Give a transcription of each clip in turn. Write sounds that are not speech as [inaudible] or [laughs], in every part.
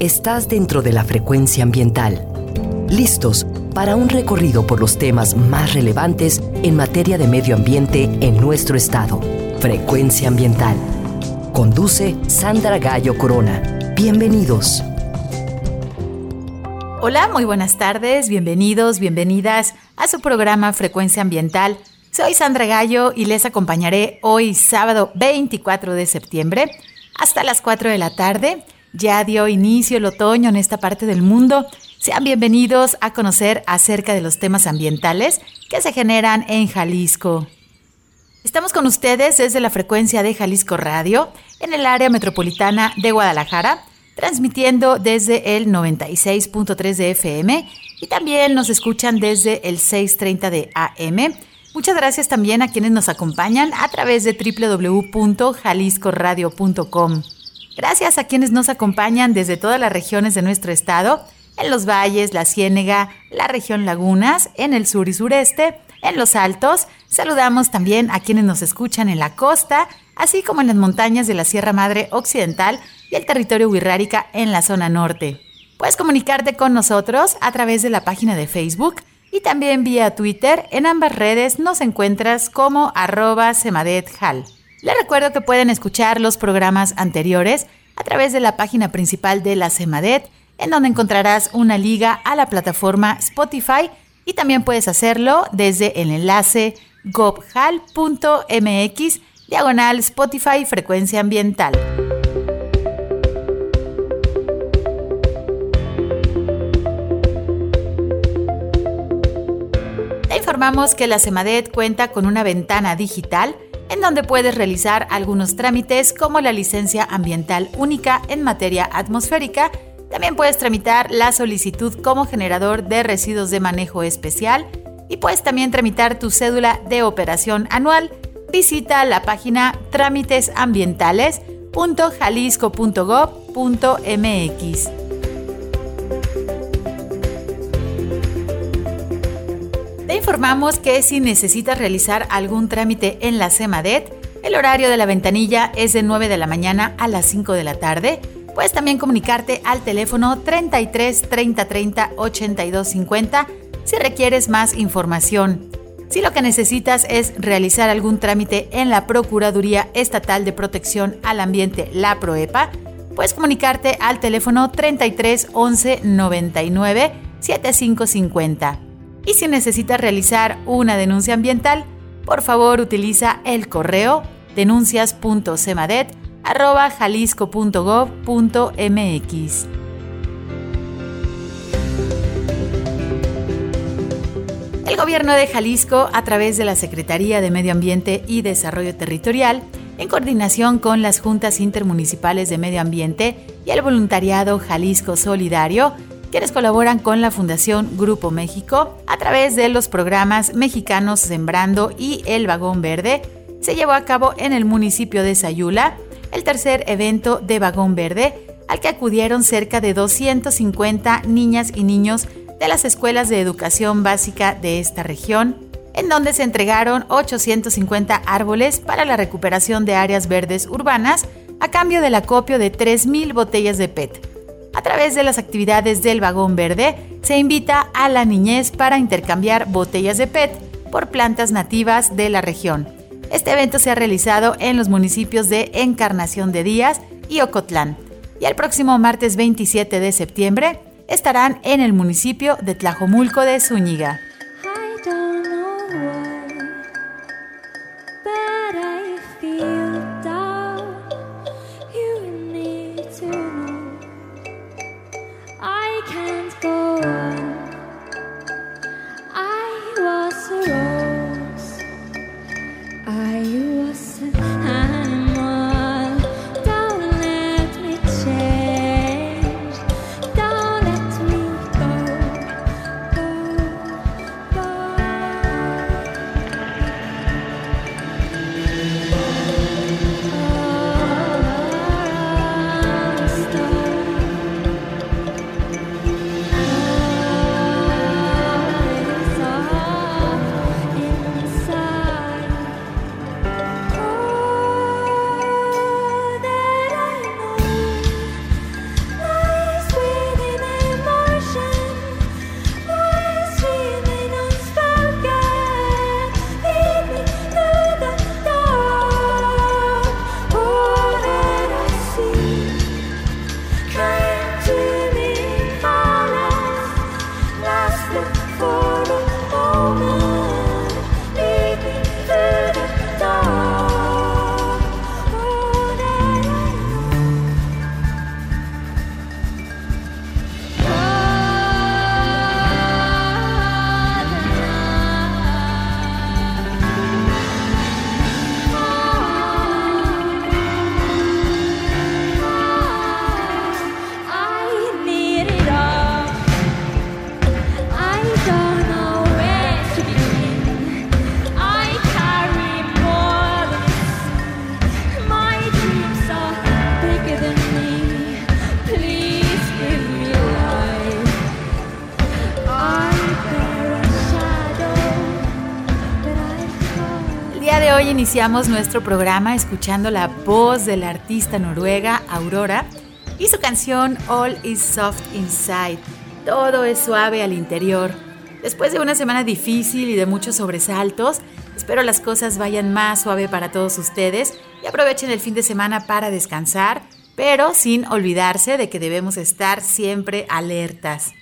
estás dentro de la frecuencia ambiental. Listos para un recorrido por los temas más relevantes en materia de medio ambiente en nuestro estado. Frecuencia ambiental. Conduce Sandra Gallo Corona. Bienvenidos. Hola, muy buenas tardes, bienvenidos, bienvenidas a su programa Frecuencia Ambiental. Soy Sandra Gallo y les acompañaré hoy sábado 24 de septiembre hasta las 4 de la tarde ya dio inicio el otoño en esta parte del mundo. Sean bienvenidos a conocer acerca de los temas ambientales que se generan en Jalisco. Estamos con ustedes desde la frecuencia de Jalisco Radio en el área metropolitana de Guadalajara, transmitiendo desde el 96.3 de FM y también nos escuchan desde el 630 de AM. Muchas gracias también a quienes nos acompañan a través de www.jaliscoradio.com. Gracias a quienes nos acompañan desde todas las regiones de nuestro estado, en los valles, la Ciénega, la región Lagunas, en el sur y sureste, en los altos. Saludamos también a quienes nos escuchan en la costa, así como en las montañas de la Sierra Madre Occidental y el territorio Huirrárica en la zona norte. Puedes comunicarte con nosotros a través de la página de Facebook y también vía Twitter. En ambas redes nos encuentras como arroba semadethal. Les recuerdo que pueden escuchar los programas anteriores a través de la página principal de la CEMADET, en donde encontrarás una liga a la plataforma Spotify y también puedes hacerlo desde el enlace gobhal.mx diagonal Spotify frecuencia ambiental. Te informamos que la CEMADET cuenta con una ventana digital en donde puedes realizar algunos trámites como la licencia ambiental única en materia atmosférica. También puedes tramitar la solicitud como generador de residuos de manejo especial y puedes también tramitar tu cédula de operación anual. Visita la página trámitesambientales.jalisco.gov.mx. informamos que si necesitas realizar algún trámite en la CEMADET, el horario de la ventanilla es de 9 de la mañana a las 5 de la tarde. Puedes también comunicarte al teléfono 33 30 30 82 50 si requieres más información. Si lo que necesitas es realizar algún trámite en la Procuraduría Estatal de Protección al Ambiente, la PROEPA, puedes comunicarte al teléfono 33 11 99 7550. Y si necesitas realizar una denuncia ambiental, por favor utiliza el correo denuncias.cemadet.jalisco.gov.mx. El gobierno de Jalisco, a través de la Secretaría de Medio Ambiente y Desarrollo Territorial, en coordinación con las juntas intermunicipales de medio ambiente y el voluntariado Jalisco Solidario, quienes colaboran con la Fundación Grupo México a través de los programas Mexicanos Sembrando y El Vagón Verde, se llevó a cabo en el municipio de Sayula el tercer evento de Vagón Verde, al que acudieron cerca de 250 niñas y niños de las escuelas de educación básica de esta región, en donde se entregaron 850 árboles para la recuperación de áreas verdes urbanas a cambio del acopio de 3.000 botellas de PET. A través de las actividades del Vagón Verde, se invita a la niñez para intercambiar botellas de PET por plantas nativas de la región. Este evento se ha realizado en los municipios de Encarnación de Díaz y Ocotlán. Y el próximo martes 27 de septiembre estarán en el municipio de Tlajomulco de Zúñiga. Iniciamos nuestro programa escuchando la voz de la artista noruega Aurora y su canción All is Soft Inside. Todo es suave al interior. Después de una semana difícil y de muchos sobresaltos, espero las cosas vayan más suave para todos ustedes y aprovechen el fin de semana para descansar, pero sin olvidarse de que debemos estar siempre alertas.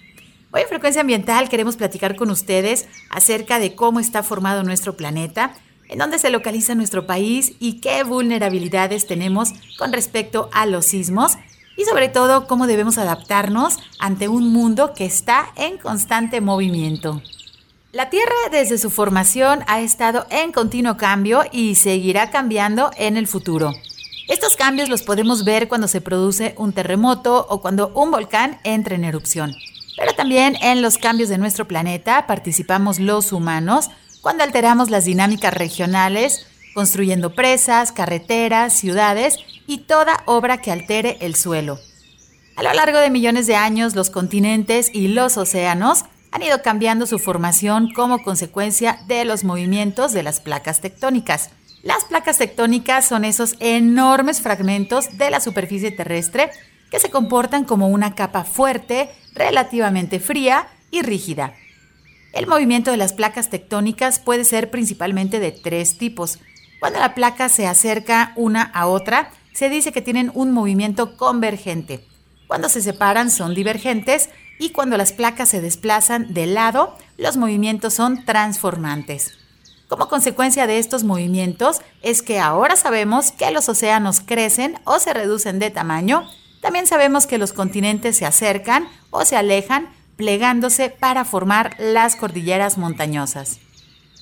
Hoy en Frecuencia Ambiental queremos platicar con ustedes acerca de cómo está formado nuestro planeta, en dónde se localiza nuestro país y qué vulnerabilidades tenemos con respecto a los sismos y sobre todo cómo debemos adaptarnos ante un mundo que está en constante movimiento. La Tierra desde su formación ha estado en continuo cambio y seguirá cambiando en el futuro. Estos cambios los podemos ver cuando se produce un terremoto o cuando un volcán entra en erupción. Pero también en los cambios de nuestro planeta participamos los humanos cuando alteramos las dinámicas regionales, construyendo presas, carreteras, ciudades y toda obra que altere el suelo. A lo largo de millones de años, los continentes y los océanos han ido cambiando su formación como consecuencia de los movimientos de las placas tectónicas. Las placas tectónicas son esos enormes fragmentos de la superficie terrestre que se comportan como una capa fuerte, relativamente fría y rígida. El movimiento de las placas tectónicas puede ser principalmente de tres tipos. Cuando la placa se acerca una a otra, se dice que tienen un movimiento convergente. Cuando se separan son divergentes y cuando las placas se desplazan de lado, los movimientos son transformantes. Como consecuencia de estos movimientos es que ahora sabemos que los océanos crecen o se reducen de tamaño, también sabemos que los continentes se acercan o se alejan plegándose para formar las cordilleras montañosas.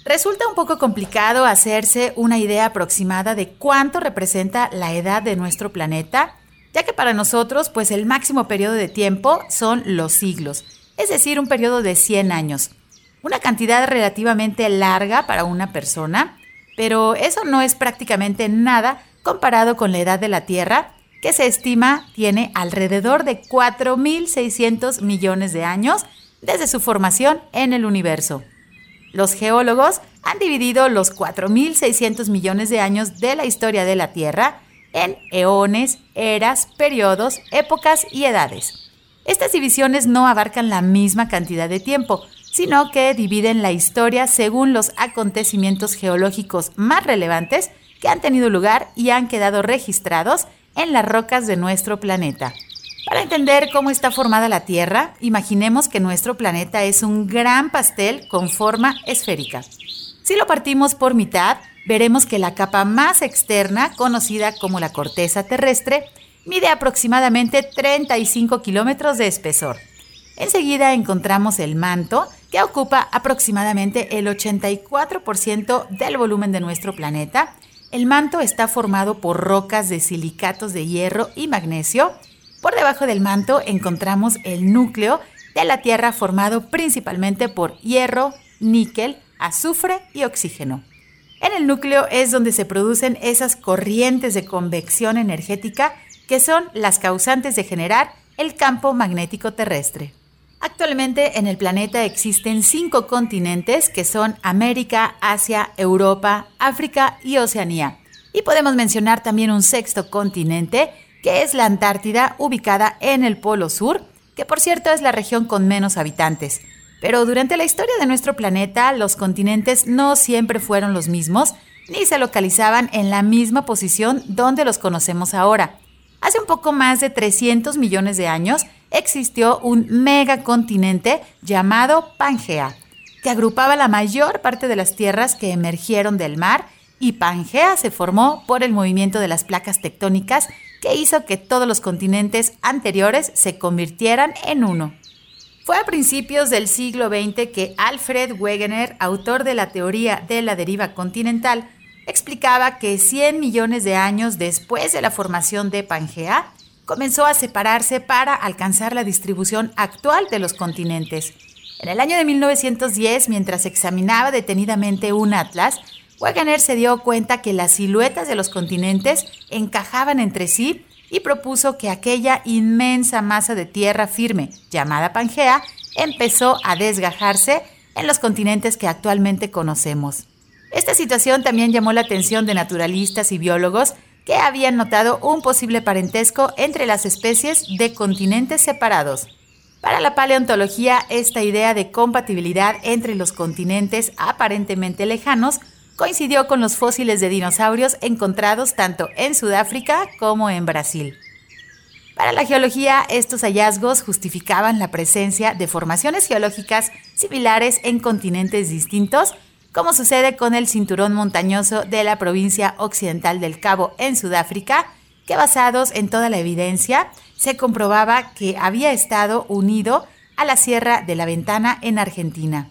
Resulta un poco complicado hacerse una idea aproximada de cuánto representa la edad de nuestro planeta, ya que para nosotros pues el máximo periodo de tiempo son los siglos, es decir, un periodo de 100 años. Una cantidad relativamente larga para una persona, pero eso no es prácticamente nada comparado con la edad de la Tierra, se estima tiene alrededor de 4.600 millones de años desde su formación en el universo. Los geólogos han dividido los 4.600 millones de años de la historia de la Tierra en eones, eras, periodos, épocas y edades. Estas divisiones no abarcan la misma cantidad de tiempo, sino que dividen la historia según los acontecimientos geológicos más relevantes que han tenido lugar y han quedado registrados en las rocas de nuestro planeta. Para entender cómo está formada la Tierra, imaginemos que nuestro planeta es un gran pastel con forma esférica. Si lo partimos por mitad, veremos que la capa más externa, conocida como la corteza terrestre, mide aproximadamente 35 kilómetros de espesor. Enseguida encontramos el manto, que ocupa aproximadamente el 84% del volumen de nuestro planeta, el manto está formado por rocas de silicatos de hierro y magnesio. Por debajo del manto encontramos el núcleo de la Tierra formado principalmente por hierro, níquel, azufre y oxígeno. En el núcleo es donde se producen esas corrientes de convección energética que son las causantes de generar el campo magnético terrestre. Actualmente en el planeta existen cinco continentes que son América, Asia, Europa, África y Oceanía. Y podemos mencionar también un sexto continente, que es la Antártida, ubicada en el Polo Sur, que por cierto es la región con menos habitantes. Pero durante la historia de nuestro planeta, los continentes no siempre fueron los mismos, ni se localizaban en la misma posición donde los conocemos ahora. Hace un poco más de 300 millones de años, existió un megacontinente llamado Pangea, que agrupaba la mayor parte de las tierras que emergieron del mar y Pangea se formó por el movimiento de las placas tectónicas que hizo que todos los continentes anteriores se convirtieran en uno. Fue a principios del siglo XX que Alfred Wegener, autor de la teoría de la deriva continental, explicaba que 100 millones de años después de la formación de Pangea, comenzó a separarse para alcanzar la distribución actual de los continentes. En el año de 1910, mientras examinaba detenidamente un atlas, Wegener se dio cuenta que las siluetas de los continentes encajaban entre sí y propuso que aquella inmensa masa de tierra firme, llamada Pangea, empezó a desgajarse en los continentes que actualmente conocemos. Esta situación también llamó la atención de naturalistas y biólogos que habían notado un posible parentesco entre las especies de continentes separados. Para la paleontología, esta idea de compatibilidad entre los continentes aparentemente lejanos coincidió con los fósiles de dinosaurios encontrados tanto en Sudáfrica como en Brasil. Para la geología, estos hallazgos justificaban la presencia de formaciones geológicas similares en continentes distintos, como sucede con el cinturón montañoso de la provincia occidental del Cabo en Sudáfrica, que basados en toda la evidencia, se comprobaba que había estado unido a la Sierra de la Ventana en Argentina.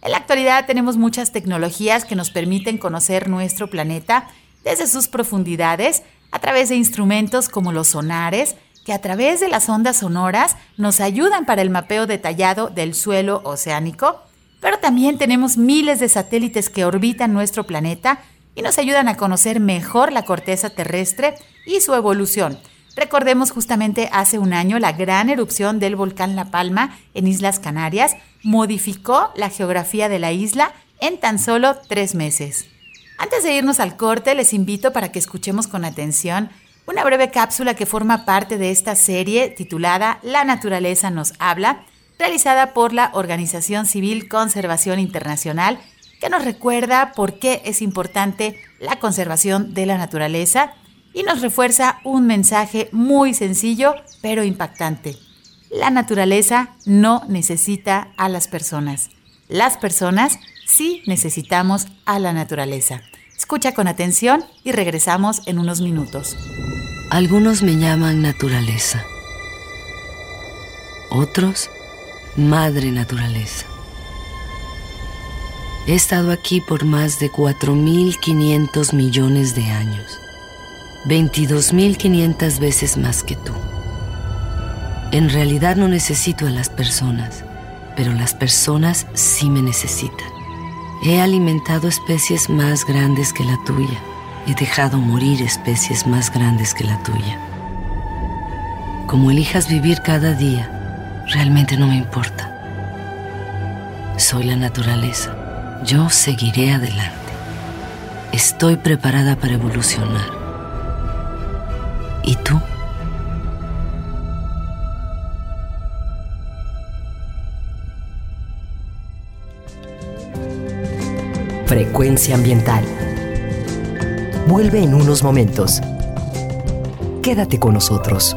En la actualidad tenemos muchas tecnologías que nos permiten conocer nuestro planeta desde sus profundidades a través de instrumentos como los sonares, que a través de las ondas sonoras nos ayudan para el mapeo detallado del suelo oceánico, pero también tenemos miles de satélites que orbitan nuestro planeta y nos ayudan a conocer mejor la corteza terrestre y su evolución. Recordemos justamente hace un año la gran erupción del volcán La Palma en Islas Canarias, modificó la geografía de la isla en tan solo tres meses. Antes de irnos al corte, les invito para que escuchemos con atención una breve cápsula que forma parte de esta serie titulada La naturaleza nos habla, realizada por la Organización Civil Conservación Internacional, que nos recuerda por qué es importante la conservación de la naturaleza y nos refuerza un mensaje muy sencillo pero impactante. La naturaleza no necesita a las personas. Las personas sí necesitamos a la naturaleza. Escucha con atención y regresamos en unos minutos. Algunos me llaman naturaleza. Otros, madre naturaleza. He estado aquí por más de 4.500 millones de años. 22.500 veces más que tú. En realidad no necesito a las personas, pero las personas sí me necesitan. He alimentado especies más grandes que la tuya. He dejado morir especies más grandes que la tuya. Como elijas vivir cada día, realmente no me importa. Soy la naturaleza. Yo seguiré adelante. Estoy preparada para evolucionar. ¿Y tú? Frecuencia ambiental. Vuelve en unos momentos. Quédate con nosotros.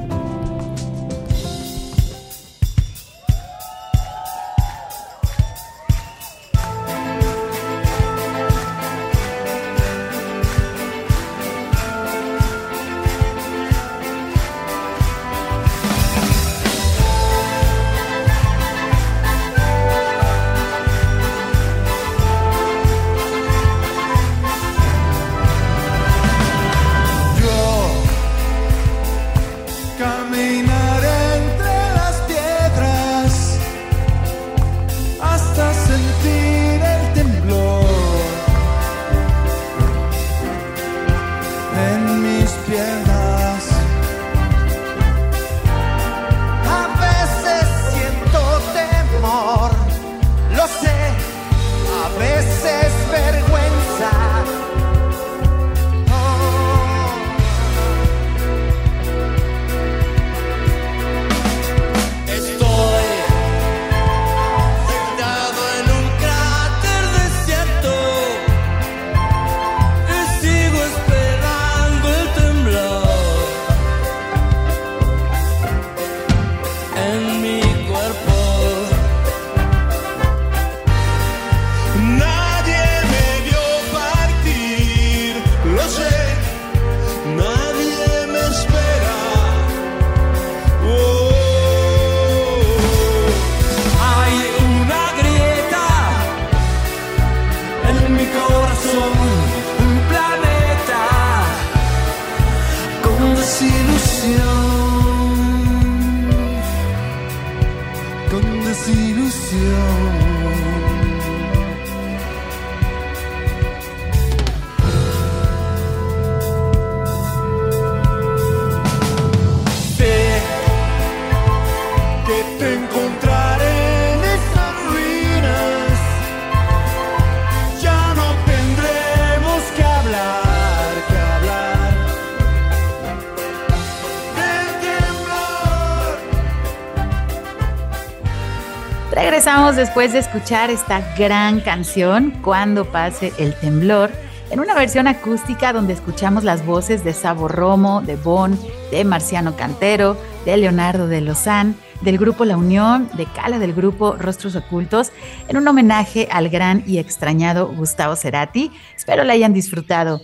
Después de escuchar esta gran canción, Cuando pase el temblor, en una versión acústica donde escuchamos las voces de Sabo Romo, de Bon, de Marciano Cantero, de Leonardo de Lozán, del grupo La Unión, de Cala del grupo Rostros Ocultos, en un homenaje al gran y extrañado Gustavo Cerati. Espero la hayan disfrutado.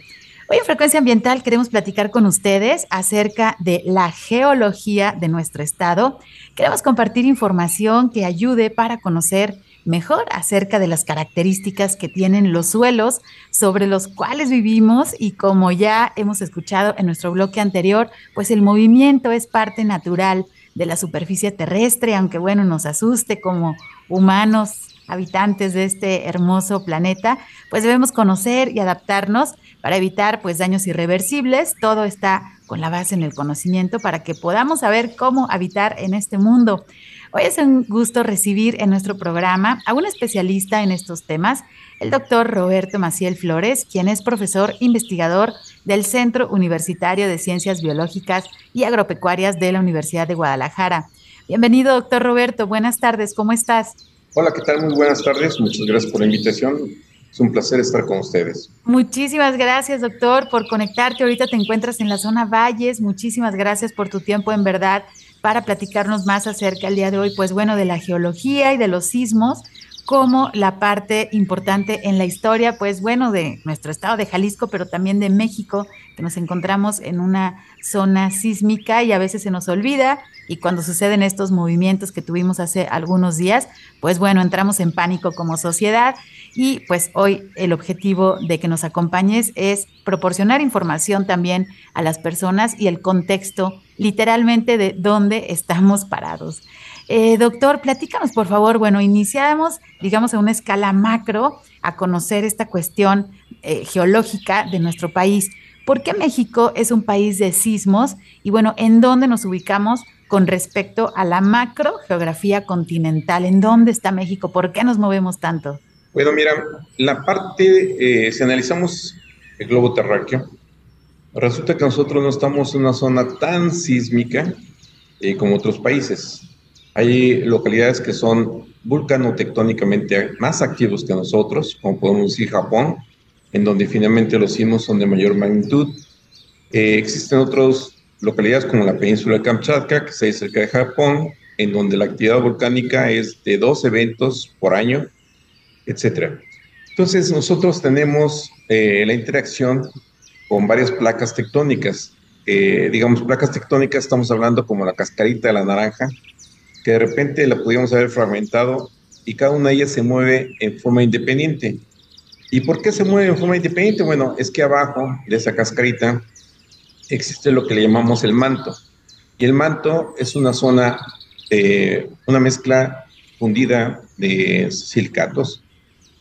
Hoy en Frecuencia Ambiental queremos platicar con ustedes acerca de la geología de nuestro estado. Queremos compartir información que ayude para conocer mejor acerca de las características que tienen los suelos sobre los cuales vivimos y como ya hemos escuchado en nuestro bloque anterior, pues el movimiento es parte natural de la superficie terrestre, aunque bueno, nos asuste como humanos habitantes de este hermoso planeta, pues debemos conocer y adaptarnos para evitar pues daños irreversibles. Todo está con la base en el conocimiento para que podamos saber cómo habitar en este mundo. Hoy es un gusto recibir en nuestro programa a un especialista en estos temas, el doctor Roberto Maciel Flores, quien es profesor investigador del Centro Universitario de Ciencias Biológicas y Agropecuarias de la Universidad de Guadalajara. Bienvenido, doctor Roberto. Buenas tardes. ¿Cómo estás? Hola, ¿qué tal? Muy buenas tardes. Muchas gracias por la invitación. Es un placer estar con ustedes. Muchísimas gracias, doctor, por conectarte. Ahorita te encuentras en la zona Valles. Muchísimas gracias por tu tiempo, en verdad, para platicarnos más acerca el día de hoy, pues bueno, de la geología y de los sismos como la parte importante en la historia, pues bueno, de nuestro estado de Jalisco, pero también de México, que nos encontramos en una zona sísmica y a veces se nos olvida. Y cuando suceden estos movimientos que tuvimos hace algunos días, pues bueno, entramos en pánico como sociedad. Y pues hoy el objetivo de que nos acompañes es proporcionar información también a las personas y el contexto literalmente de dónde estamos parados. Eh, doctor, platícanos, por favor. Bueno, iniciamos, digamos, a una escala macro a conocer esta cuestión eh, geológica de nuestro país. ¿Por qué México es un país de sismos? Y bueno, ¿en dónde nos ubicamos con respecto a la macro geografía continental? ¿En dónde está México? ¿Por qué nos movemos tanto? Bueno, mira, la parte, eh, si analizamos el globo terráqueo, resulta que nosotros no estamos en una zona tan sísmica como otros países. Hay localidades que son vulcanotectónicamente más activos que nosotros, como podemos decir Japón, en donde finalmente los sismos son de mayor magnitud. Eh, existen otras localidades como la península de Kamchatka, que está cerca de Japón, en donde la actividad volcánica es de dos eventos por año, etc. Entonces nosotros tenemos eh, la interacción con varias placas tectónicas. Eh, digamos, placas tectónicas, estamos hablando como la cascarita de la naranja, que de repente la podíamos haber fragmentado y cada una de ellas se mueve en forma independiente. ¿Y por qué se mueve en forma independiente? Bueno, es que abajo de esa cascarita existe lo que le llamamos el manto. Y el manto es una zona, eh, una mezcla fundida de silicatos,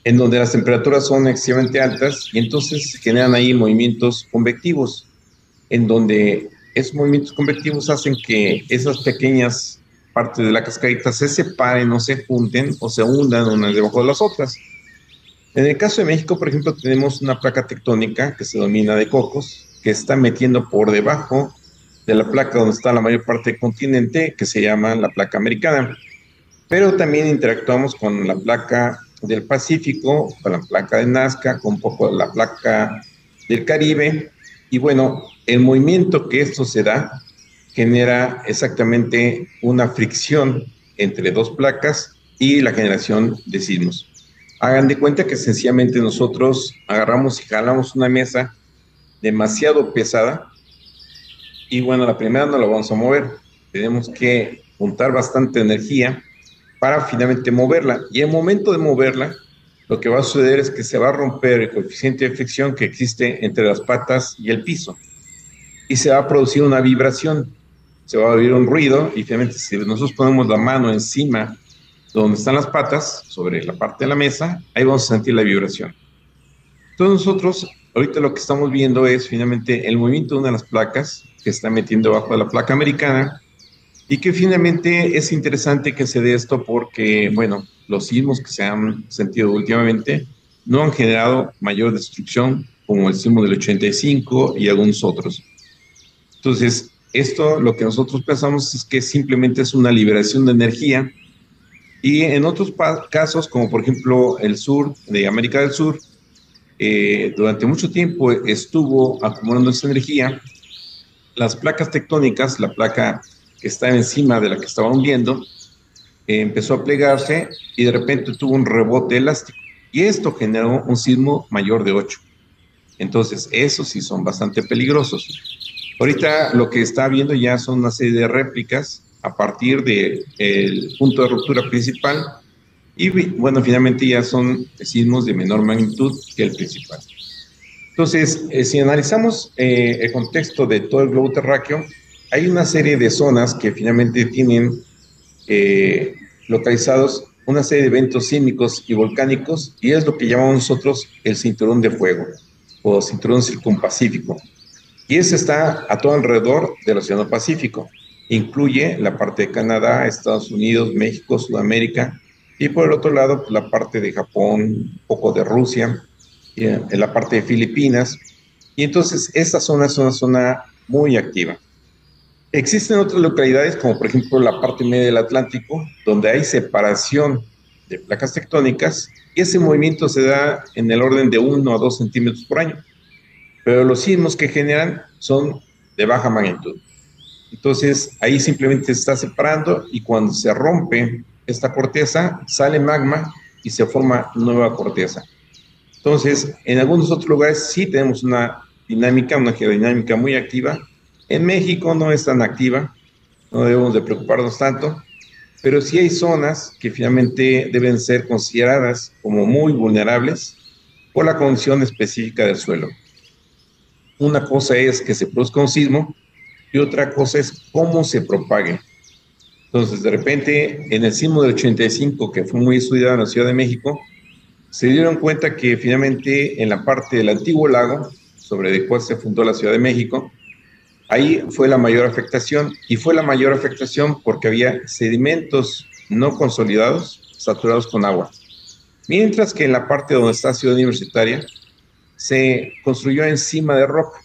en donde las temperaturas son excesivamente altas y entonces se generan ahí movimientos convectivos, en donde esos movimientos convectivos hacen que esas pequeñas partes de la cascarita se separen o se junten o se hundan unas debajo de las otras. En el caso de México, por ejemplo, tenemos una placa tectónica que se domina de cocos, que está metiendo por debajo de la placa donde está la mayor parte del continente, que se llama la placa americana. Pero también interactuamos con la placa del Pacífico, con la placa de Nazca, con un poco la placa del Caribe. Y bueno, el movimiento que esto se da genera exactamente una fricción entre dos placas y la generación de sismos. Hagan de cuenta que sencillamente nosotros agarramos y jalamos una mesa demasiado pesada y bueno, la primera no la vamos a mover. Tenemos que juntar bastante energía para finalmente moverla. Y el momento de moverla, lo que va a suceder es que se va a romper el coeficiente de fricción que existe entre las patas y el piso. Y se va a producir una vibración se va a oír un ruido y finalmente si nosotros ponemos la mano encima donde están las patas, sobre la parte de la mesa, ahí vamos a sentir la vibración. Entonces nosotros ahorita lo que estamos viendo es finalmente el movimiento de una de las placas que está metiendo bajo de la placa americana y que finalmente es interesante que se dé esto porque, bueno, los sismos que se han sentido últimamente no han generado mayor destrucción como el sismo del 85 y algunos otros. Entonces, esto lo que nosotros pensamos es que simplemente es una liberación de energía Y en otros casos, como por ejemplo el sur de América del Sur, eh, durante mucho tiempo estuvo acumulando esa energía. Las placas tectónicas, la placa que está encima de la que estaban viendo, eh, empezó a plegarse y de repente tuvo un rebote elástico. Y esto generó un sismo mayor de 8. Entonces, esos sí son bastante peligrosos. Ahorita lo que está viendo ya son una serie de réplicas a partir del punto de ruptura principal y bueno, finalmente ya son sismos de menor magnitud que el principal. Entonces, eh, si analizamos eh, el contexto de todo el globo terráqueo, hay una serie de zonas que finalmente tienen eh, localizados una serie de eventos sísmicos y volcánicos y es lo que llamamos nosotros el cinturón de fuego o cinturón circumpacífico. Y ese está a todo alrededor del Océano Pacífico. Incluye la parte de Canadá, Estados Unidos, México, Sudamérica, y por el otro lado, pues, la parte de Japón, un poco de Rusia, en la parte de Filipinas. Y entonces esta zona es una zona muy activa. Existen otras localidades, como por ejemplo la parte media del Atlántico, donde hay separación de placas tectónicas y ese movimiento se da en el orden de 1 a 2 centímetros por año. Pero los sismos que generan son de baja magnitud. Entonces ahí simplemente se está separando y cuando se rompe esta corteza, sale magma y se forma nueva corteza. Entonces, en algunos otros lugares sí tenemos una dinámica, una geodinámica muy activa. En México no es tan activa, no debemos de preocuparnos tanto, pero sí hay zonas que finalmente deben ser consideradas como muy vulnerables por la condición específica del suelo. Una cosa es que se produzca un sismo y otra cosa es cómo se propague. Entonces, de repente, en el sismo del 85, que fue muy estudiado en la Ciudad de México, se dieron cuenta que finalmente en la parte del antiguo lago, sobre el cual se fundó la Ciudad de México, ahí fue la mayor afectación y fue la mayor afectación porque había sedimentos no consolidados saturados con agua. Mientras que en la parte donde está Ciudad Universitaria se construyó encima de roca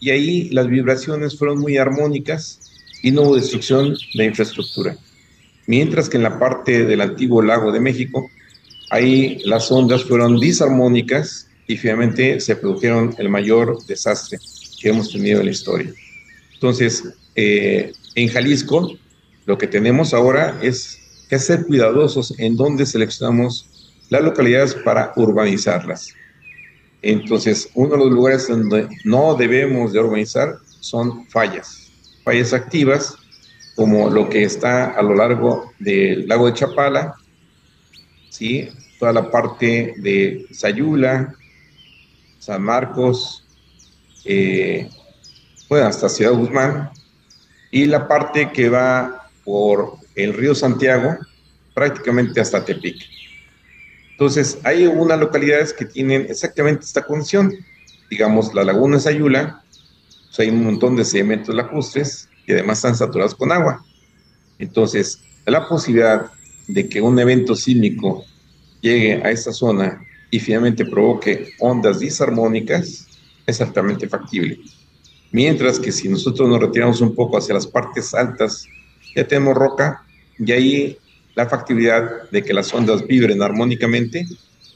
y ahí las vibraciones fueron muy armónicas y no hubo destrucción de infraestructura. Mientras que en la parte del antiguo lago de México, ahí las ondas fueron disarmónicas y finalmente se produjeron el mayor desastre que hemos tenido en la historia. Entonces, eh, en Jalisco, lo que tenemos ahora es que ser cuidadosos en dónde seleccionamos las localidades para urbanizarlas. Entonces, uno de los lugares donde no debemos de urbanizar son fallas fallas activas, como lo que está a lo largo del lago de Chapala, ¿sí? toda la parte de Sayula, San Marcos, eh, bueno, hasta Ciudad Guzmán, y la parte que va por el río Santiago, prácticamente hasta Tepic. Entonces, hay unas localidades que tienen exactamente esta condición. Digamos, la laguna Sayula, hay un montón de sedimentos lacustres y además están saturados con agua. Entonces, la posibilidad de que un evento sísmico llegue a esta zona y finalmente provoque ondas disarmónicas es altamente factible. Mientras que si nosotros nos retiramos un poco hacia las partes altas, ya tenemos roca y ahí la factibilidad de que las ondas vibren armónicamente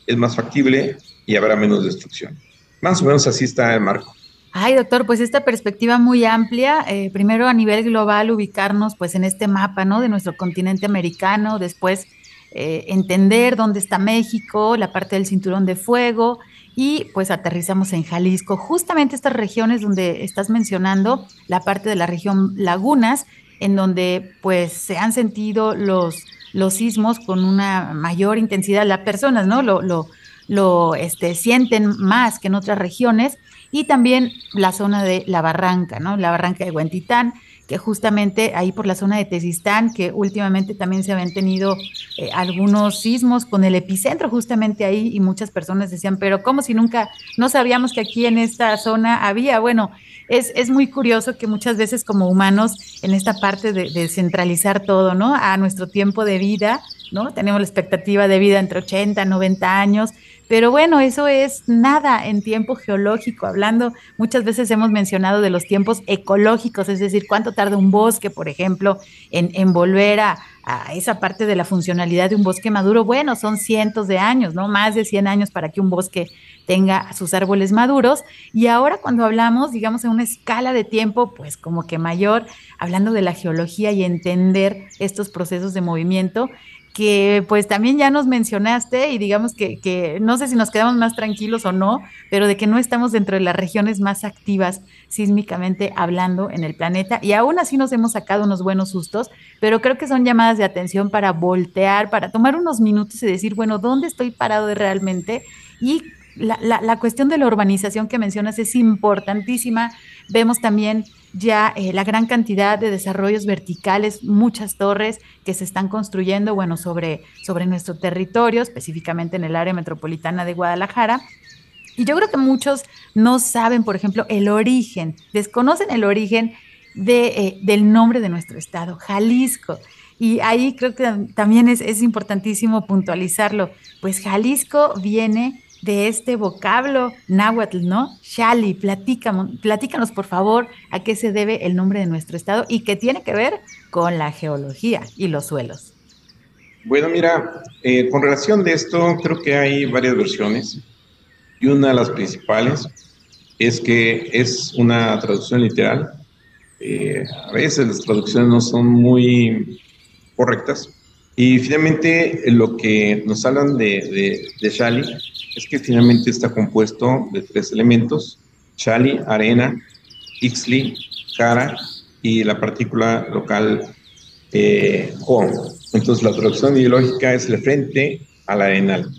es más factible y habrá menos destrucción. Más o menos así está el marco. Ay, doctor, pues esta perspectiva muy amplia, eh, primero a nivel global ubicarnos pues en este mapa, ¿no? De nuestro continente americano, después eh, entender dónde está México, la parte del cinturón de fuego y pues aterrizamos en Jalisco, justamente estas regiones donde estás mencionando, la parte de la región Lagunas, en donde pues se han sentido los, los sismos con una mayor intensidad, las personas, ¿no? Lo, lo, lo este, sienten más que en otras regiones y también la zona de la barranca, ¿no? La barranca de Huentitán, que justamente ahí por la zona de Tezistán, que últimamente también se habían tenido eh, algunos sismos con el epicentro justamente ahí y muchas personas decían, pero ¿cómo si nunca, no sabíamos que aquí en esta zona había? Bueno, es, es muy curioso que muchas veces como humanos en esta parte de, de centralizar todo, ¿no? A nuestro tiempo de vida, ¿no? Tenemos la expectativa de vida entre 80, 90 años, pero bueno, eso es nada en tiempo geológico. Hablando, muchas veces hemos mencionado de los tiempos ecológicos, es decir, cuánto tarda un bosque, por ejemplo, en, volver a, a esa parte de la funcionalidad de un bosque maduro, bueno, son cientos de años, ¿no? Más de 100 años para que un bosque tenga sus árboles maduros. Y ahora cuando hablamos, digamos, en una escala de tiempo, pues como que mayor, hablando de la geología y entender estos procesos de movimiento, que pues también ya nos mencionaste y digamos que, que, no sé si nos quedamos más tranquilos o no, pero de que no estamos dentro de las regiones más activas sísmicamente hablando en el planeta y aún así nos hemos sacado unos buenos sustos, pero creo que son llamadas de atención para voltear, para tomar unos minutos y decir, bueno, ¿dónde estoy parado realmente? Y la, la, la cuestión de la urbanización que mencionas es importantísima. Vemos también ya eh, la gran cantidad de desarrollos verticales, muchas torres que se están construyendo, bueno, sobre, sobre nuestro territorio, específicamente en el área metropolitana de Guadalajara. Y yo creo que muchos no saben, por ejemplo, el origen, desconocen el origen eh, del nombre de nuestro estado, Jalisco. Y ahí creo que también es, es importantísimo puntualizarlo. Pues Jalisco viene de este vocablo náhuatl, ¿no? Platícanos, platícanos por favor a qué se debe el nombre de nuestro estado y qué tiene que ver con la geología y los suelos. Bueno, mira, eh, con relación de esto, creo que hay varias versiones y una de las principales es que es una traducción literal. Eh, a veces las traducciones no son muy correctas. Y finalmente lo que nos hablan de, de, Shali es que finalmente está compuesto de tres elementos, Chali, arena, Ixli, cara y la partícula local eh, Entonces la traducción ideológica es el frente al arenal.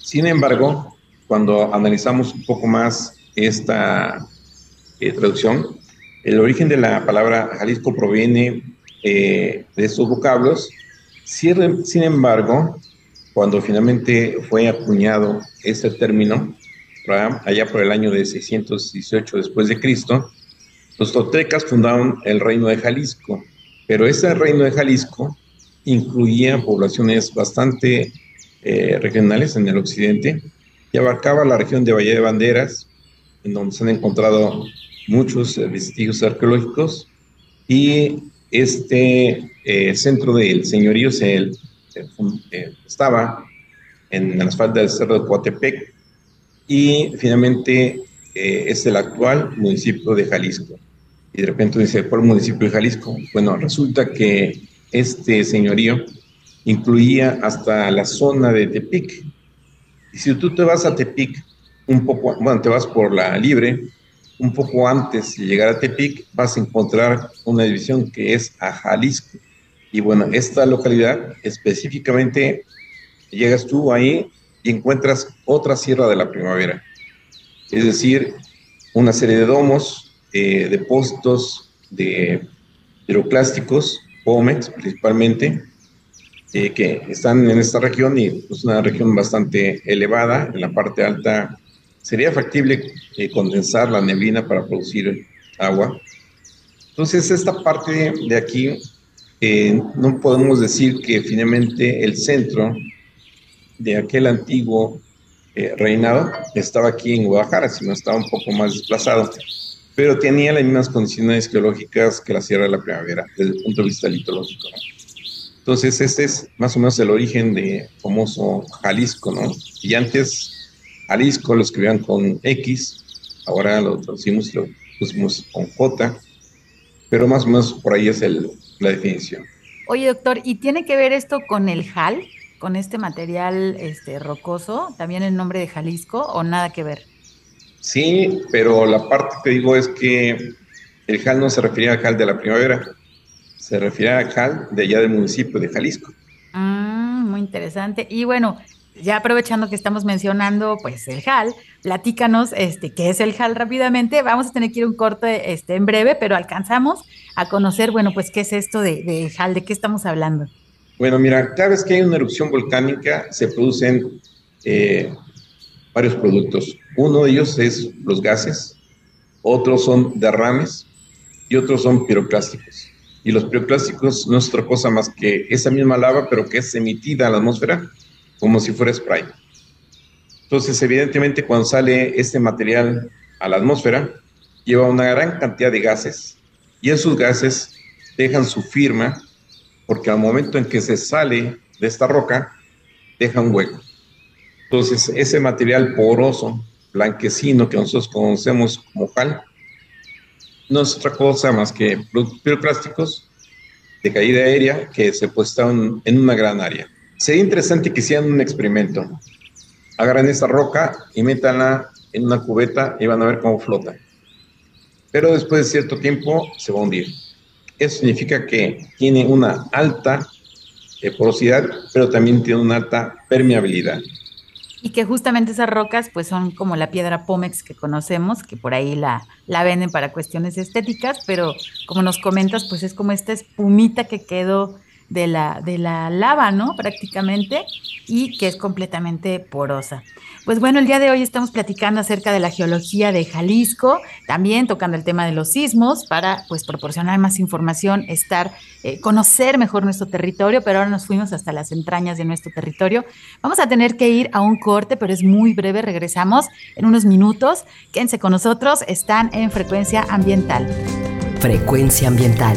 Sin embargo, cuando analizamos un poco más esta eh, traducción, el origen de la palabra Jalisco proviene eh, de estos vocablos. Sin embargo, cuando finalmente fue acuñado este término, allá por el año de 618 después de Cristo, los toltecas fundaron el reino de Jalisco, pero ese reino de Jalisco incluía poblaciones bastante eh, regionales en el occidente y abarcaba la región de Valle de Banderas, en donde se han encontrado muchos eh, vestigios arqueológicos, y este eh, centro del señorío se eh, estaba en las faldas del Cerro de Coatepec y finalmente eh, es el actual municipio de Jalisco. Y de repente dice, ¿por municipio de Jalisco? Bueno, resulta que este señorío incluía hasta la zona de Tepic. Y si tú te vas a Tepic, un poco, bueno, te vas por la Libre, un poco antes de llegar a Tepic, vas a encontrar una división que es a Jalisco. Y bueno, esta localidad específicamente, llegas tú ahí y encuentras otra sierra de la primavera. Es decir, una serie de domos, eh, depósitos de piroclásticos, POMEX principalmente, eh, que están en esta región y es una región bastante elevada. En la parte alta sería factible eh, condensar la neblina para producir agua. Entonces, esta parte de aquí eh, no podemos decir que finalmente el centro de aquel antiguo eh, reinado estaba aquí en Guadalajara, sino estaba un poco más desplazado, pero tenía las mismas condiciones geológicas que la Sierra de la Primavera, desde el punto de vista litológico. Entonces, este es más o menos el origen de famoso Jalisco, ¿no? Y antes Jalisco lo escribían con X, ahora lo traducimos y lo pusimos con J, pero más o menos por ahí es el, la definición. Oye, doctor, ¿y tiene que ver esto con el JAL, con este material este, rocoso, también el nombre de Jalisco, o nada que ver? Sí, pero la parte que digo es que el JAL no se refería al JAL de la primavera, se refiere al JAL de allá del municipio de Jalisco. Ah, muy interesante. Y bueno, ya aprovechando que estamos mencionando pues el HAL, platícanos este, qué es el HAL rápidamente. Vamos a tener que ir un corte este, en breve, pero alcanzamos a conocer, bueno, pues qué es esto de, de HAL, de qué estamos hablando. Bueno, mira, cada vez que hay una erupción volcánica se producen eh, varios productos. Uno de ellos es los gases, otros son derrames y otros son piroclásticos. Y los piroclásticos no es otra cosa más que esa misma lava, pero que es emitida a la atmósfera como si fuera spray. Entonces, evidentemente, cuando sale este material a la atmósfera, lleva una gran cantidad de gases y esos gases dejan su firma porque al momento en que se sale de esta roca, deja un hueco. Entonces, ese material poroso, blanquecino que nosotros conocemos como cal, no es otra cosa más que plásticos de caída aérea que se puestan en una gran área. Sería interesante que hicieran un experimento. Agarran esta roca y métanla en una cubeta y van a ver cómo flota. Pero después de cierto tiempo se va a hundir. Eso significa que tiene una alta eh, porosidad, pero también tiene una alta permeabilidad y que justamente esas rocas pues son como la piedra Pómex que conocemos, que por ahí la, la venden para cuestiones estéticas, pero como nos comentas, pues es como esta espumita que quedó de la, de la lava, ¿no? Prácticamente, y que es completamente porosa. Pues bueno, el día de hoy estamos platicando acerca de la geología de Jalisco, también tocando el tema de los sismos para pues proporcionar más información, estar, eh, conocer mejor nuestro territorio, pero ahora nos fuimos hasta las entrañas de nuestro territorio. Vamos a tener que ir a un corte, pero es muy breve, regresamos en unos minutos. Quédense con nosotros, están en frecuencia ambiental. Frecuencia ambiental.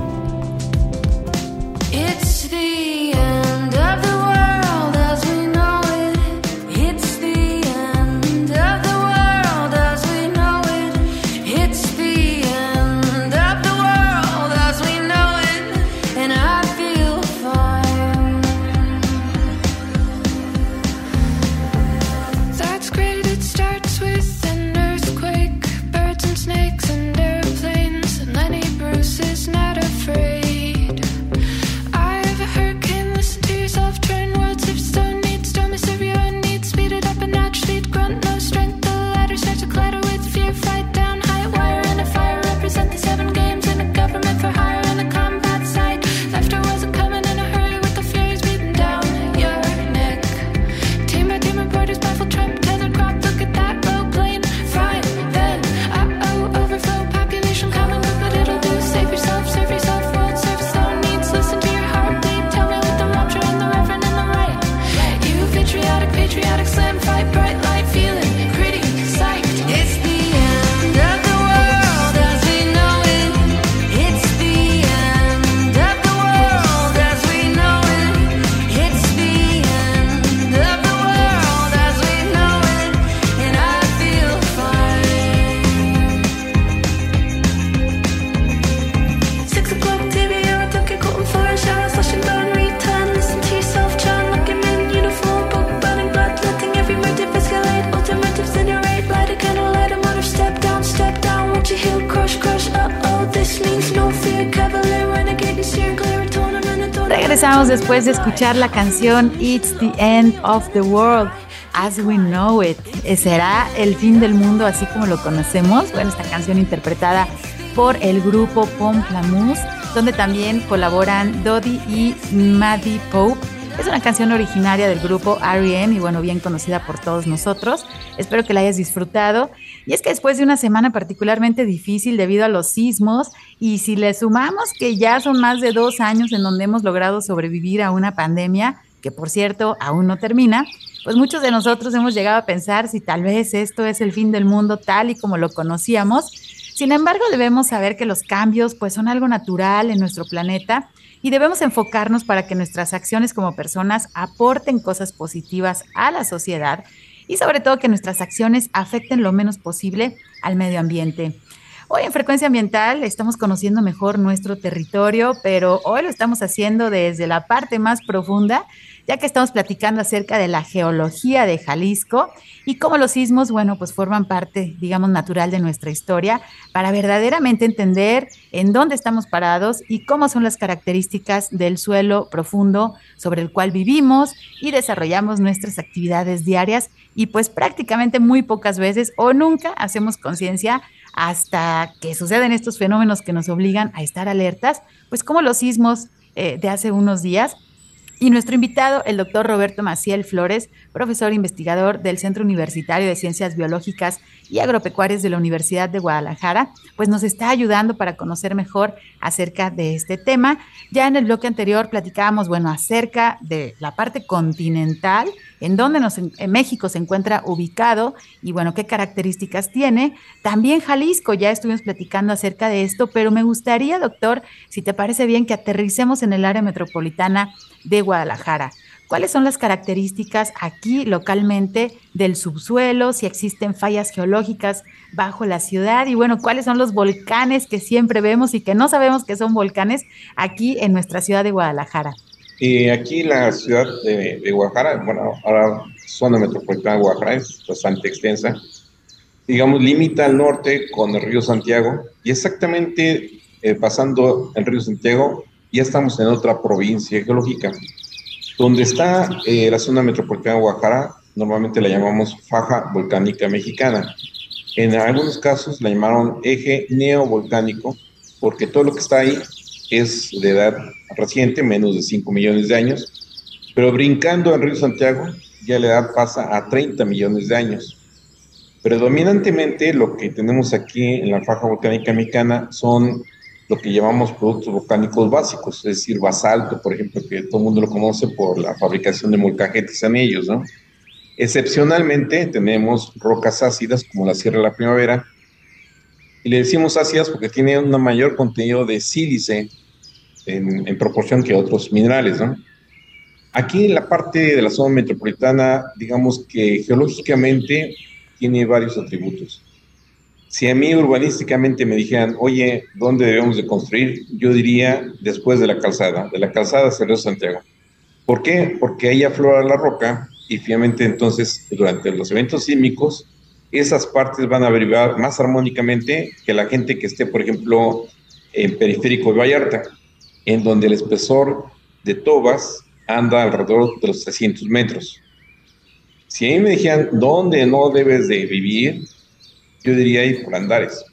después de escuchar la canción It's the End of the World, As We Know It. ¿Será el fin del mundo así como lo conocemos? Bueno, esta canción interpretada por el grupo Pomplamoose, donde también colaboran Dodie y Maddie Pope. Es una canción originaria del grupo R.E.M. y bueno, bien conocida por todos nosotros. Espero que la hayas disfrutado. Y es que después de una semana particularmente difícil debido a los sismos, y si le sumamos que ya son más de dos años en donde hemos logrado sobrevivir a una pandemia, que por cierto aún no termina, pues muchos de nosotros hemos llegado a pensar si tal vez esto es el fin del mundo tal y como lo conocíamos. Sin embargo, debemos saber que los cambios pues son algo natural en nuestro planeta y debemos enfocarnos para que nuestras acciones como personas aporten cosas positivas a la sociedad y sobre todo que nuestras acciones afecten lo menos posible al medio ambiente. Hoy en Frecuencia Ambiental estamos conociendo mejor nuestro territorio, pero hoy lo estamos haciendo desde la parte más profunda ya que estamos platicando acerca de la geología de Jalisco y cómo los sismos, bueno, pues forman parte, digamos, natural de nuestra historia para verdaderamente entender en dónde estamos parados y cómo son las características del suelo profundo sobre el cual vivimos y desarrollamos nuestras actividades diarias y pues prácticamente muy pocas veces o nunca hacemos conciencia hasta que suceden estos fenómenos que nos obligan a estar alertas, pues como los sismos eh, de hace unos días Y nuestro invitado, el doctor Roberto Maciel Flores, profesor investigador del Centro Universitario de Ciencias Biológicas y Agropecuarias de la Universidad de Guadalajara, pues nos está ayudando para conocer mejor acerca de este tema. Ya en el bloque anterior platicábamos, bueno, acerca de la parte continental, en donde nos, México se encuentra ubicado y bueno, qué características tiene. También Jalisco, ya estuvimos platicando acerca de esto, pero me gustaría, doctor, si te parece bien, que aterricemos en el área metropolitana de Guadalajara. ¿Cuáles son las características aquí localmente del subsuelo? Si existen fallas geológicas bajo la ciudad y bueno, cuáles son los volcanes que siempre vemos y que no sabemos que son volcanes aquí en nuestra ciudad de Guadalajara. Y aquí la ciudad de, Guadalajara, bueno, ahora zona metropolitana de Guadalajara es bastante extensa. Digamos, limita al norte con el río Santiago y exactamente eh, pasando el río Santiago ya estamos en otra provincia geológica. Donde está eh, la zona metropolitana de Guadalajara, normalmente la llamamos faja volcánica mexicana. En algunos casos la llamaron eje neovolcánico, porque todo lo que está ahí es de edad reciente, menos de 5 millones de años, pero brincando el río Santiago, ya la edad pasa a 30 millones de años. Predominantemente lo que tenemos aquí en la faja volcánica mexicana son lo que llamamos productos volcánicos básicos, es decir, basalto, por ejemplo, que todo el mundo lo conoce por la fabricación de molcajetes ellos, ¿no? Excepcionalmente tenemos rocas ácidas como la Sierra de la Primavera, y le decimos ácidas porque tienen un mayor contenido de sílice en, en, proporción que otros minerales, ¿no? Aquí en la parte de la zona metropolitana, digamos que geológicamente tiene varios atributos. Si a mí urbanísticamente me dijeran, oye, ¿dónde debemos de construir? Yo diría después de la calzada, de la calzada hacia Río Santiago. ¿Por qué? Porque ahí aflora la roca y finalmente entonces durante los eventos sísmicos esas partes van a vibrar más armónicamente que la gente que esté, por ejemplo, en periférico de Vallarta, en donde el espesor de tobas anda alrededor de los 300 metros. Si a mí me dijeran dónde no debes de vivir, yo diría ahí por Andares.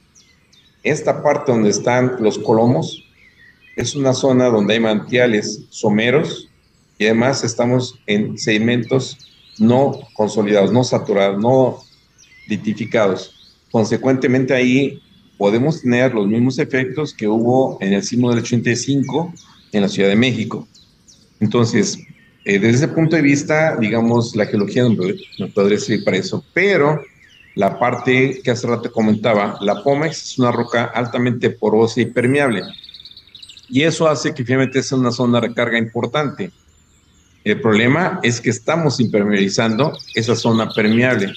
Esta parte donde están los colomos es una zona donde hay mantiales someros y además estamos en sedimentos no consolidados, no saturados, no litificados. Consecuentemente ahí podemos tener los mismos efectos que hubo en el sismo del 85 en la Ciudad de México. Entonces, eh, desde ese punto de vista, digamos, la geología no podría servir para eso, pero la parte que hace rato comentaba, la Pómex es una roca altamente porosa y permeable. Y eso hace que finalmente sea una zona de recarga importante. El problema es que estamos impermeabilizando esa zona permeable,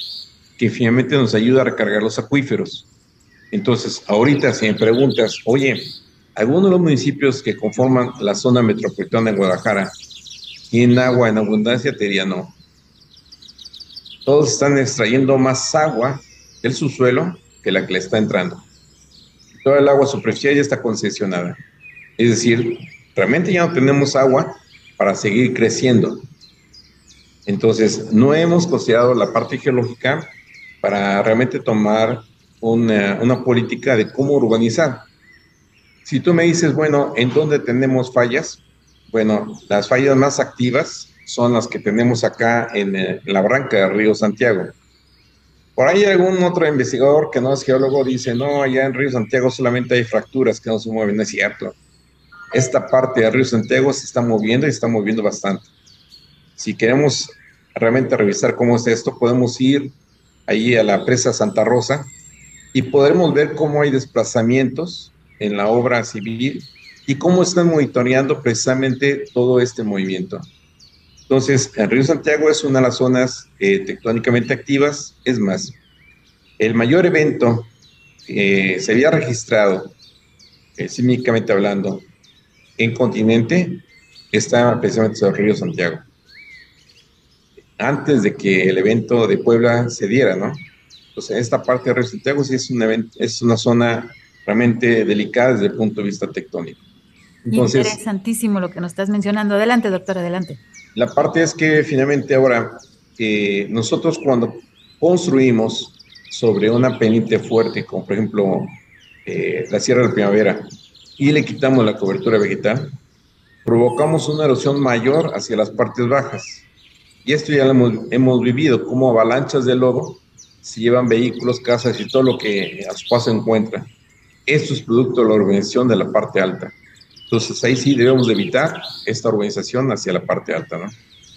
que finalmente nos ayuda a recargar los acuíferos. Entonces, ahorita si me preguntas, oye, ¿alguno de los municipios que conforman la zona metropolitana de Guadalajara tienen agua en abundancia? Te diría no todos están extrayendo más agua del subsuelo que la que le está entrando. Toda el agua superficial ya está concesionada. Es decir, realmente ya no tenemos agua para seguir creciendo. Entonces, no hemos considerado la parte geológica para realmente tomar una, política de cómo urbanizar. Si tú me dices, bueno, ¿en dónde tenemos fallas? Bueno, las fallas más activas son las que tenemos acá en, eh, la branca del río Santiago. Por ahí algún otro investigador que no es geólogo dice, no, allá en Río Santiago solamente hay fracturas que no se mueven. Es cierto. Esta parte del Río Santiago se está moviendo y se está moviendo bastante. Si queremos realmente revisar cómo es esto, podemos ir ahí a la presa Santa Rosa y podremos ver cómo hay desplazamientos en la obra civil y cómo están monitoreando precisamente todo este movimiento. Entonces, el río Santiago es una de las zonas eh, tectónicamente activas. Es más, el mayor evento que se había registrado, eh, hablando, en continente, está precisamente sobre el río Santiago. Antes de que el evento de Puebla se diera, ¿no? Entonces, esta parte del río Santiago sí es, un evento, es una zona realmente delicada desde el punto de vista tectónico. Interesantísimo lo que nos estás mencionando. Adelante, doctor, adelante. La parte es que finalmente ahora eh, nosotros cuando construimos sobre una pendiente fuerte, como por ejemplo eh, la Sierra de la Primavera, y le quitamos la cobertura vegetal, provocamos una erosión mayor hacia las partes bajas. Y esto ya lo hemos, hemos vivido, como avalanchas de lodo se llevan vehículos, casas y todo lo que a su paso encuentra. Esto es producto de la organización de la parte alta. Entonces ahí sí debemos evitar esta organización hacia la parte alta, ¿no?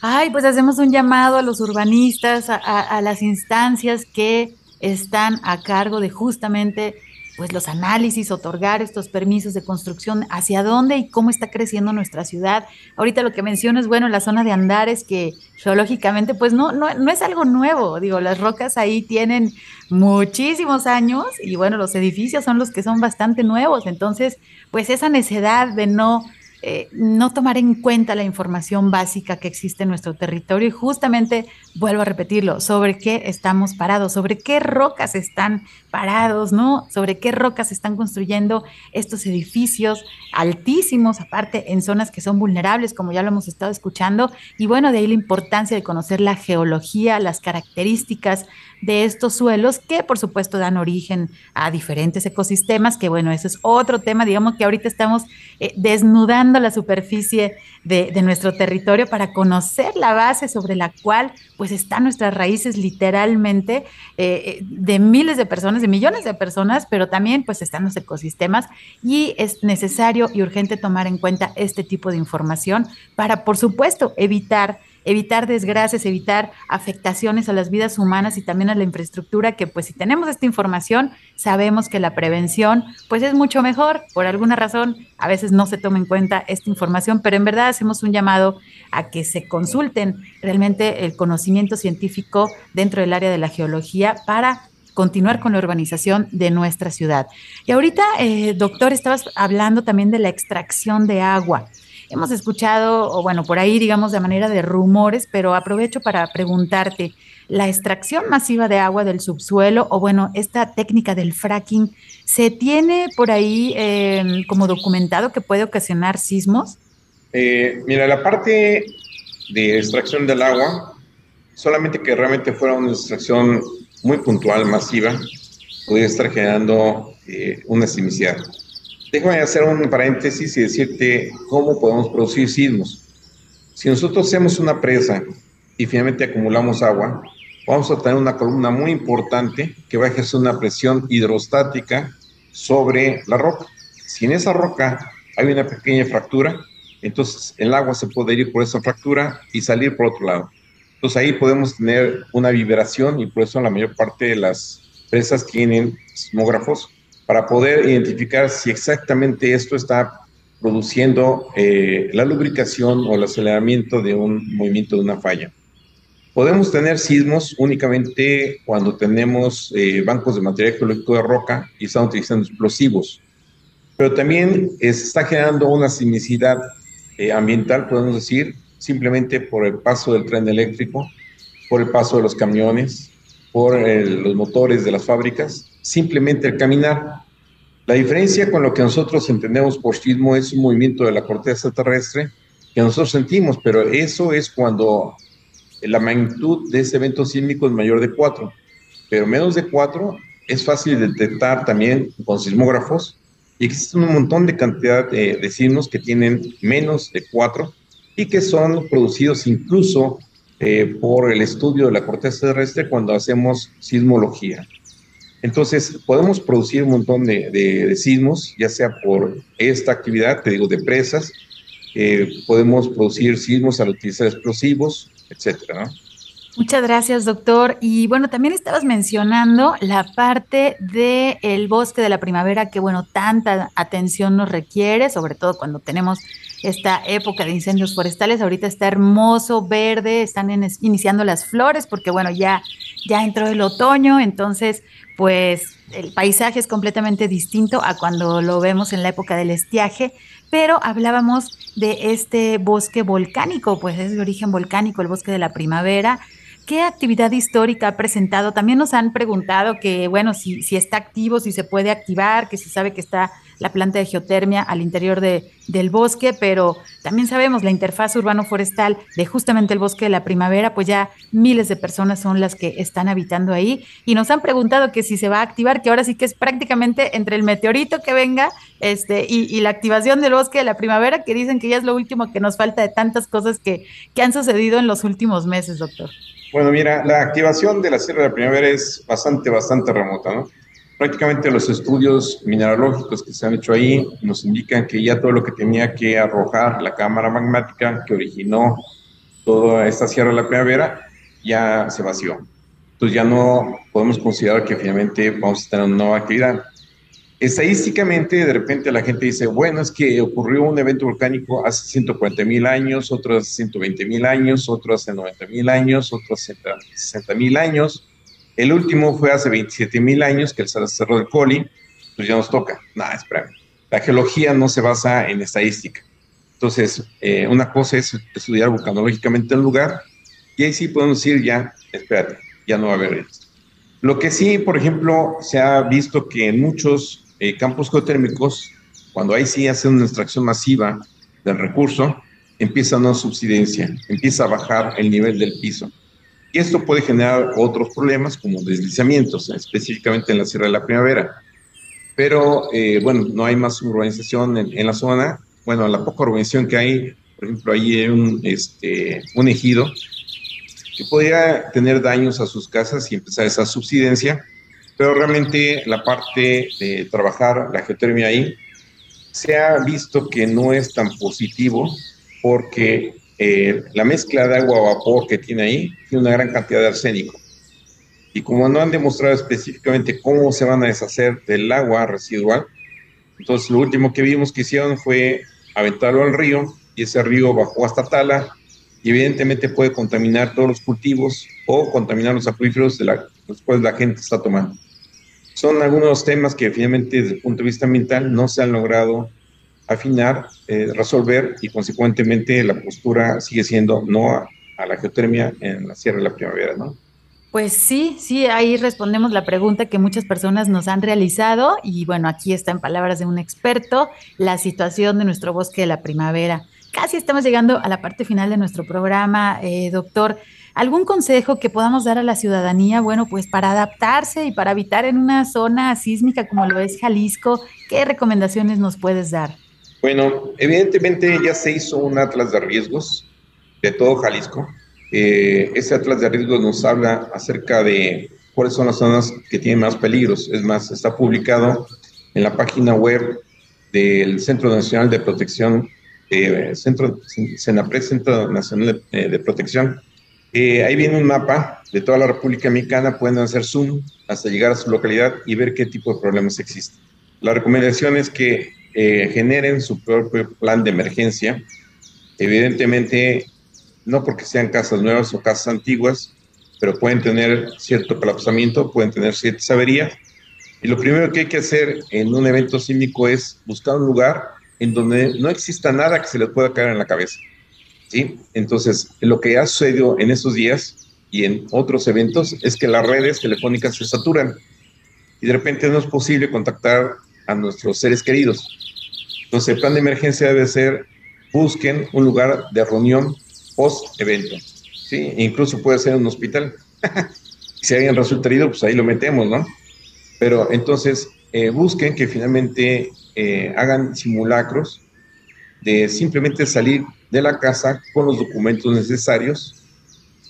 Ay, pues hacemos un llamado a los urbanistas, a, a las instancias que están a cargo de justamente pues los análisis, otorgar estos permisos de construcción, hacia dónde y cómo está creciendo nuestra ciudad. Ahorita lo que mencionas, bueno, la zona de Andares, que geológicamente pues no, no, no es algo nuevo, digo, las rocas ahí tienen muchísimos años y bueno, los edificios son los que son bastante nuevos, entonces pues esa necesidad de no eh, no tomar en cuenta la información básica que existe en nuestro territorio. Y justamente, vuelvo a repetirlo, sobre qué estamos parados, sobre qué rocas están parados, ¿no? Sobre qué rocas están construyendo estos edificios altísimos, aparte en zonas que son vulnerables, como ya lo hemos estado escuchando, y bueno, de ahí la importancia de conocer la geología, las características de estos suelos que por supuesto dan origen a diferentes ecosistemas, que bueno, eso es otro tema, digamos que ahorita estamos eh, desnudando la superficie de, nuestro territorio para conocer la base sobre la cual pues están nuestras raíces literalmente eh, eh, de miles de personas, de millones de personas, pero también pues están los ecosistemas. Y es necesario y urgente tomar en cuenta este tipo de información para por supuesto evitar evitar desgracias, evitar afectaciones a las vidas humanas y también a la infraestructura, que pues si tenemos esta información, sabemos que la prevención pues es mucho mejor. Por alguna razón, a veces no se toma en cuenta esta información, pero en verdad hacemos un llamado a que se consulten realmente el conocimiento científico dentro del área de la geología para continuar con la urbanización de nuestra ciudad. Y ahorita, eh, doctor, estabas hablando también de la extracción de agua. Hemos escuchado, o bueno, por ahí digamos de manera de rumores, pero aprovecho para preguntarte, ¿la extracción masiva de agua del subsuelo o bueno, esta técnica del fracking, ¿se tiene por ahí em, como documentado que puede ocasionar sismos? Eh, mira, la parte de extracción del agua, solamente que realmente fuera una extracción muy puntual, masiva, podría estar generando eh, una sismicidad. Déjame hacer un paréntesis y decirte cómo podemos producir sismos. Si nosotros hacemos una presa y finalmente acumulamos agua, vamos a tener una columna muy importante que va a ejercer una presión hidrostática sobre la roca. Si en esa roca hay una pequeña fractura, entonces el agua se puede ir por esa fractura y salir por otro lado. Entonces ahí podemos tener una vibración y por eso la mayor parte de las presas tienen sismógrafos para poder identificar si exactamente esto está produciendo eh, la lubricación o el aceleramiento de un movimiento de una falla. Podemos tener sismos únicamente cuando tenemos eh, bancos de material geológico de roca y están utilizando explosivos, pero también está generando una sismicidad eh, ambiental, podemos decir, simplemente por el paso del tren eléctrico, por el paso de los camiones, por los motores de las fábricas, simplemente el caminar. La diferencia con lo que nosotros entendemos por sismo es un movimiento de la corteza terrestre que nosotros sentimos, pero eso es cuando la magnitud de ese evento sísmico es mayor de 4, pero menos de 4 es fácil de detectar también con sismógrafos y existen un montón de cantidad de, de sismos que tienen menos de 4 y que son producidos incluso eh, por el estudio de la corteza terrestre cuando hacemos sismología. Entonces, podemos producir un montón de, sismos, ya sea por esta actividad, te digo, de presas, eh, podemos producir sismos al utilizar explosivos, etcétera. Muchas gracias, doctor. Y bueno, también estabas mencionando la parte del bosque de la primavera que, bueno, tanta atención nos requiere, sobre todo cuando tenemos esta época de incendios forestales. Ahorita está hermoso, verde, están iniciando las flores porque bueno, ya, ya entró el otoño, entonces pues el paisaje es completamente distinto a cuando lo vemos en la época del estiaje, pero hablábamos de este bosque volcánico, pues es de origen volcánico, el bosque de la primavera. ¿Qué actividad histórica ha presentado? También nos han preguntado que, bueno, si, está activo, si se puede activar, que se sabe que está la planta de geotermia al interior de, del bosque, pero también sabemos la interfaz urbano-forestal de justamente el bosque de la primavera, pues ya miles de personas son las que están habitando ahí y nos han preguntado que si se va a activar, que ahora sí que es prácticamente entre el meteorito que venga este, y, la activación del bosque de la primavera, que dicen que ya es lo último que nos falta de tantas cosas que han sucedido en los últimos meses, doctor. Bueno, mira, la activación de la Sierra de la Primavera es bastante, bastante remota, ¿no? Prácticamente los estudios mineralógicos que se han hecho ahí nos indican que ya todo lo que tenía que arrojar la cámara magmática que originó toda esta Sierra de la Primavera ya se vació. Entonces ya no podemos considerar que finalmente vamos a tener una nueva actividad. Estadísticamente, de repente la gente dice, bueno, es que ocurrió un evento volcánico hace 140 mil años, otro hace 120 mil años, otro hace 90 mil años, otro hace 60 mil años. El último fue hace 27 mil años, que el Cerro del Coli, pues ya nos toca. Nada, espera. La geología no se basa en estadística. Entonces, eh, una cosa es estudiar vulcanológicamente el lugar, y ahí sí podemos decir ya, espérate, ya no va a haber esto. Lo que sí, por ejemplo, se ha visto que en muchos eh, campos geotérmicos, cuando ahí sí hacen una extracción masiva del recurso, empieza una subsidencia, empieza a bajar el nivel del piso. Y esto puede generar otros problemas como deslizamientos, específicamente en la Sierra de la Primavera. Pero eh, bueno, no hay más urbanización en, la zona. Bueno, la poca urbanización que hay, por ejemplo, ahí hay un, este, un ejido que podría tener daños a sus casas y empezar esa subsidencia pero realmente la parte de trabajar la geotermia ahí se ha visto que no es tan positivo porque eh, la mezcla de agua-vapor que tiene ahí tiene una gran cantidad de arsénico. Y como no han demostrado específicamente cómo se van a deshacer del agua residual, entonces lo último que vimos que hicieron fue aventarlo al río y ese río bajó hasta Tala y evidentemente puede contaminar todos los cultivos o contaminar los acuíferos de los cuales la gente está tomando son algunos temas que finalmente desde el punto de vista ambiental no se han logrado afinar, eh, resolver y consecuentemente la postura sigue siendo no a, la geotermia en la Sierra de la Primavera, ¿no? Pues sí, sí, ahí respondemos la pregunta que muchas personas nos han realizado y bueno, aquí está en palabras de un experto la situación de nuestro bosque de la primavera. Casi estamos llegando a la parte final de nuestro programa, eh, doctor. ¿Algún consejo que podamos dar a la ciudadanía, bueno, pues para adaptarse y para habitar en una zona sísmica como lo es Jalisco? ¿Qué recomendaciones nos puedes dar? Bueno, evidentemente ya se hizo un atlas de riesgos de todo Jalisco. Eh, ese atlas de riesgos nos habla acerca de cuáles son las zonas que tienen más peligros. Es más, está publicado en la página web del Centro Nacional de Protección, eh, Centro, Centro Nacional de, de Protección, eh, ahí viene un mapa de toda la República Mexicana, pueden hacer zoom hasta llegar a su localidad y ver qué tipo de problemas existen. La recomendación es que eh, generen su propio plan de emergencia. Evidentemente, no porque sean casas nuevas o casas antiguas, pero pueden tener cierto colapsamiento, pueden tener cierta averías. Y lo primero que hay que hacer en un evento sísmico es buscar un lugar en donde no exista nada que se les pueda caer en la cabeza. ¿Sí? Entonces, lo que ha sucedido en estos días y en otros eventos es que las redes telefónicas se saturan y de repente no es posible contactar a nuestros seres queridos. Entonces, el plan de emergencia debe ser busquen un lugar de reunión post-evento, ¿sí? incluso puede ser un hospital. [laughs] si alguien resulta herido, pues ahí lo metemos, ¿no? Pero entonces, eh, busquen que finalmente eh, hagan simulacros de simplemente salir de la casa con los documentos necesarios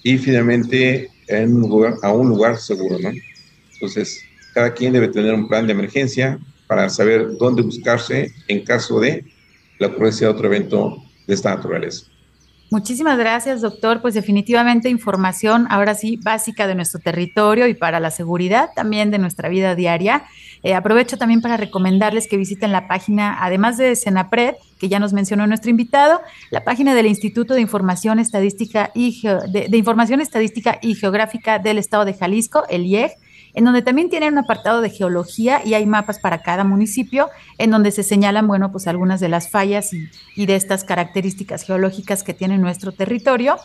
y finalmente en un lugar, a un lugar seguro, ¿no? Entonces, cada quien debe tener un plan de emergencia para saber dónde buscarse en caso de la ocurrencia de otro evento de esta naturaleza. Muchísimas gracias, doctor. Pues definitivamente información ahora sí básica de nuestro territorio y para la seguridad también de nuestra vida diaria. Eh, aprovecho también para recomendarles que visiten la página, además de Senapred, que ya nos mencionó nuestro invitado, la página del Instituto de Información Estadística y de, Información Estadística y Geográfica del Estado de Jalisco, el IEG en donde también tienen un apartado de geología y hay mapas para cada municipio, en donde se señalan, bueno, pues algunas de las fallas y, de estas características geológicas que tiene nuestro territorio.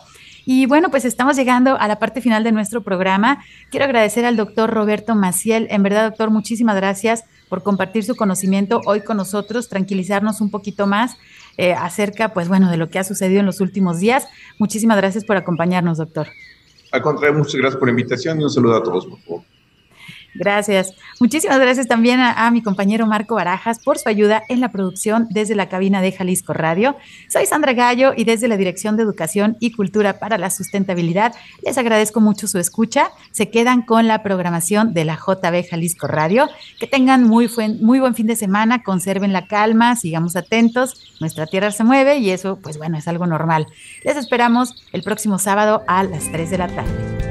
Y bueno, pues estamos llegando a la parte final de nuestro programa. Quiero agradecer al doctor Roberto Maciel. En verdad, doctor, muchísimas gracias por compartir su conocimiento hoy con nosotros, tranquilizarnos un poquito más eh, acerca, pues bueno, de lo que ha sucedido en los últimos días. Muchísimas gracias por acompañarnos, doctor. Al contrario, muchas gracias por la invitación y un saludo a todos, por favor. Gracias. Muchísimas gracias también a, mi compañero Marco Barajas por su ayuda en la producción desde la cabina de Jalisco Radio. Soy Sandra Gallo y desde la Dirección de Educación y Cultura para la Sustentabilidad les agradezco mucho su escucha. Se quedan con la programación de la JB Jalisco Radio. Que tengan muy buen, muy buen fin de semana, conserven la calma, sigamos atentos. Nuestra tierra se mueve y eso, pues bueno, es algo normal. Les esperamos el próximo sábado a las 3 de la tarde.